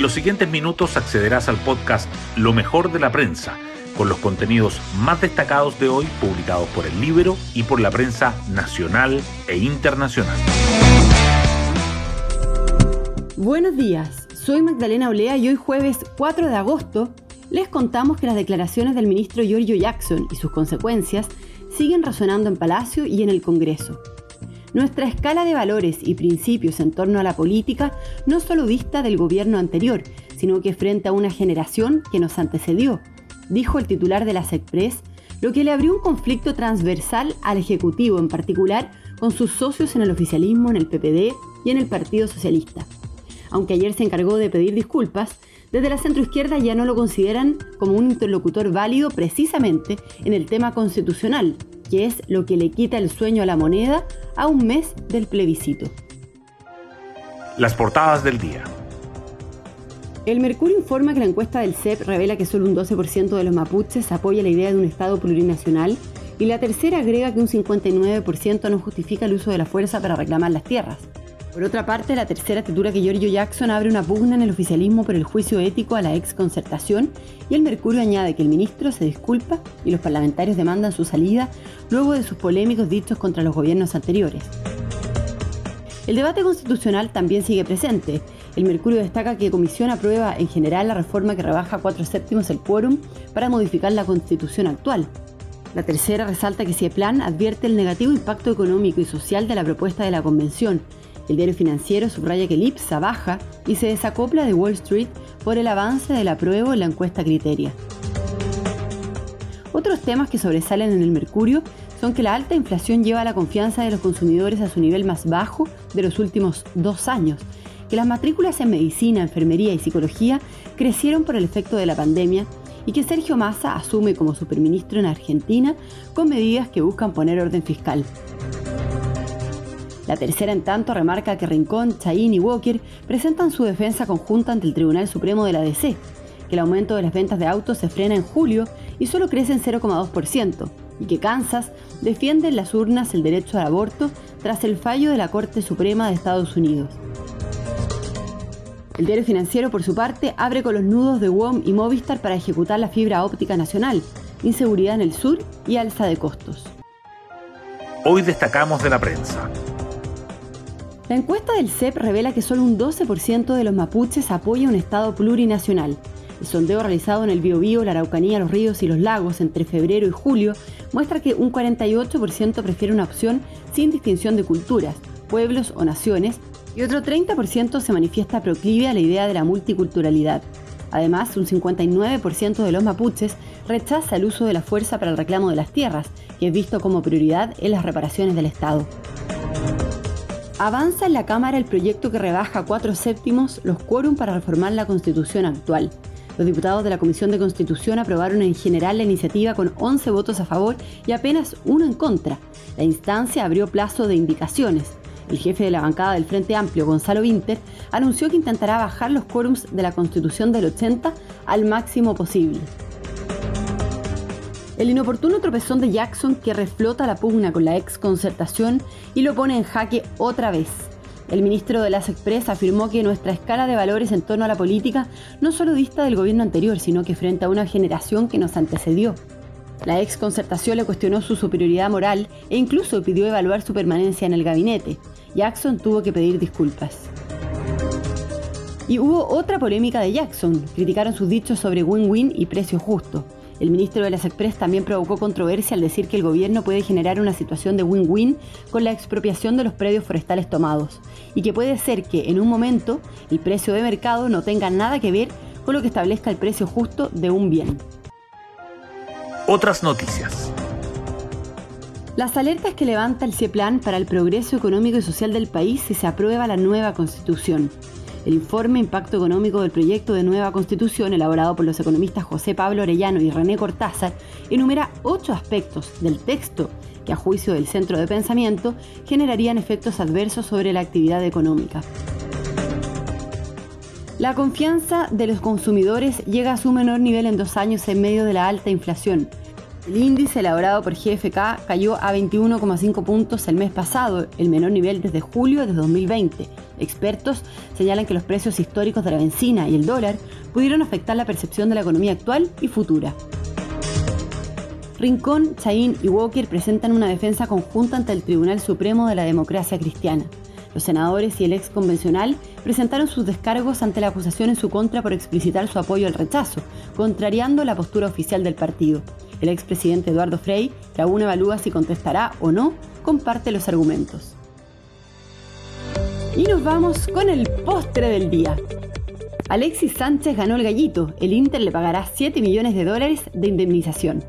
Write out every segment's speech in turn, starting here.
En los siguientes minutos accederás al podcast Lo mejor de la prensa, con los contenidos más destacados de hoy publicados por el libro y por la prensa nacional e internacional. Buenos días, soy Magdalena Olea y hoy jueves 4 de agosto les contamos que las declaraciones del ministro Giorgio Jackson y sus consecuencias siguen resonando en Palacio y en el Congreso. Nuestra escala de valores y principios en torno a la política no solo vista del gobierno anterior, sino que frente a una generación que nos antecedió, dijo el titular de la SECPRES, lo que le abrió un conflicto transversal al Ejecutivo, en particular con sus socios en el oficialismo, en el PPD y en el Partido Socialista. Aunque ayer se encargó de pedir disculpas, desde la centroizquierda ya no lo consideran como un interlocutor válido precisamente en el tema constitucional, que es lo que le quita el sueño a la moneda a un mes del plebiscito. Las portadas del día. El Mercurio informa que la encuesta del CEP revela que solo un 12% de los mapuches apoya la idea de un Estado plurinacional y la tercera agrega que un 59% no justifica el uso de la fuerza para reclamar las tierras. Por otra parte, la tercera titula que Giorgio Jackson abre una pugna en el oficialismo por el juicio ético a la ex concertación y el Mercurio añade que el ministro se disculpa y los parlamentarios demandan su salida luego de sus polémicos dichos contra los gobiernos anteriores. El debate constitucional también sigue presente. El Mercurio destaca que Comisión aprueba en general la reforma que rebaja cuatro séptimos el quórum para modificar la constitución actual. La tercera resalta que CIEPLAN advierte el negativo impacto económico y social de la propuesta de la Convención el diario financiero subraya que el IPSA baja y se desacopla de Wall Street por el avance del apruebo en la encuesta Criteria. Otros temas que sobresalen en el Mercurio son que la alta inflación lleva la confianza de los consumidores a su nivel más bajo de los últimos dos años, que las matrículas en medicina, enfermería y psicología crecieron por el efecto de la pandemia y que Sergio Massa asume como superministro en Argentina con medidas que buscan poner orden fiscal. La tercera, en tanto, remarca que Rincón, Chaín y Walker presentan su defensa conjunta ante el Tribunal Supremo de la DC, que el aumento de las ventas de autos se frena en julio y solo crece en 0,2%, y que Kansas defiende en las urnas el derecho al aborto tras el fallo de la Corte Suprema de Estados Unidos. El diario financiero, por su parte, abre con los nudos de WOM y Movistar para ejecutar la fibra óptica nacional, inseguridad en el sur y alza de costos. Hoy destacamos de la prensa. La encuesta del CEP revela que solo un 12% de los mapuches apoya un Estado plurinacional. El sondeo realizado en el Biobío, la Araucanía, los ríos y los lagos entre febrero y julio muestra que un 48% prefiere una opción sin distinción de culturas, pueblos o naciones, y otro 30% se manifiesta proclive a la idea de la multiculturalidad. Además, un 59% de los mapuches rechaza el uso de la fuerza para el reclamo de las tierras, que es visto como prioridad en las reparaciones del Estado. Avanza en la Cámara el proyecto que rebaja cuatro séptimos los quórum para reformar la Constitución actual. Los diputados de la Comisión de Constitución aprobaron en general la iniciativa con 11 votos a favor y apenas uno en contra. La instancia abrió plazo de indicaciones. El jefe de la bancada del Frente Amplio, Gonzalo Winter, anunció que intentará bajar los quórums de la Constitución del 80 al máximo posible. El inoportuno tropezón de Jackson que reflota la pugna con la ex concertación y lo pone en jaque otra vez. El ministro de las Express afirmó que nuestra escala de valores en torno a la política no solo dista del gobierno anterior, sino que frente a una generación que nos antecedió. La ex concertación le cuestionó su superioridad moral e incluso pidió evaluar su permanencia en el gabinete. Jackson tuvo que pedir disculpas. Y hubo otra polémica de Jackson. Criticaron sus dichos sobre win-win y precio justo. El ministro de las Express también provocó controversia al decir que el gobierno puede generar una situación de win-win con la expropiación de los predios forestales tomados y que puede ser que en un momento el precio de mercado no tenga nada que ver con lo que establezca el precio justo de un bien. Otras noticias. Las alertas que levanta el CIEPLAN para el progreso económico y social del país si se aprueba la nueva constitución. El informe Impacto Económico del Proyecto de Nueva Constitución, elaborado por los economistas José Pablo Orellano y René Cortázar, enumera ocho aspectos del texto que, a juicio del Centro de Pensamiento, generarían efectos adversos sobre la actividad económica. La confianza de los consumidores llega a su menor nivel en dos años en medio de la alta inflación. El índice elaborado por GFK cayó a 21,5 puntos el mes pasado, el menor nivel desde julio de 2020. Expertos señalan que los precios históricos de la benzina y el dólar pudieron afectar la percepción de la economía actual y futura. Rincón, Chaín y Walker presentan una defensa conjunta ante el Tribunal Supremo de la Democracia Cristiana. Los senadores y el ex convencional presentaron sus descargos ante la acusación en su contra por explicitar su apoyo al rechazo, contrariando la postura oficial del partido. El expresidente Eduardo Frei, que aún evalúa si contestará o no, comparte los argumentos. Y nos vamos con el postre del día. Alexis Sánchez ganó el gallito. El Inter le pagará 7 millones de dólares de indemnización.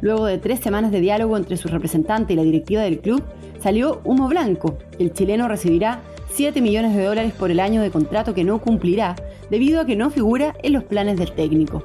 Luego de tres semanas de diálogo entre su representante y la directiva del club, salió humo blanco. El chileno recibirá 7 millones de dólares por el año de contrato que no cumplirá, debido a que no figura en los planes del técnico.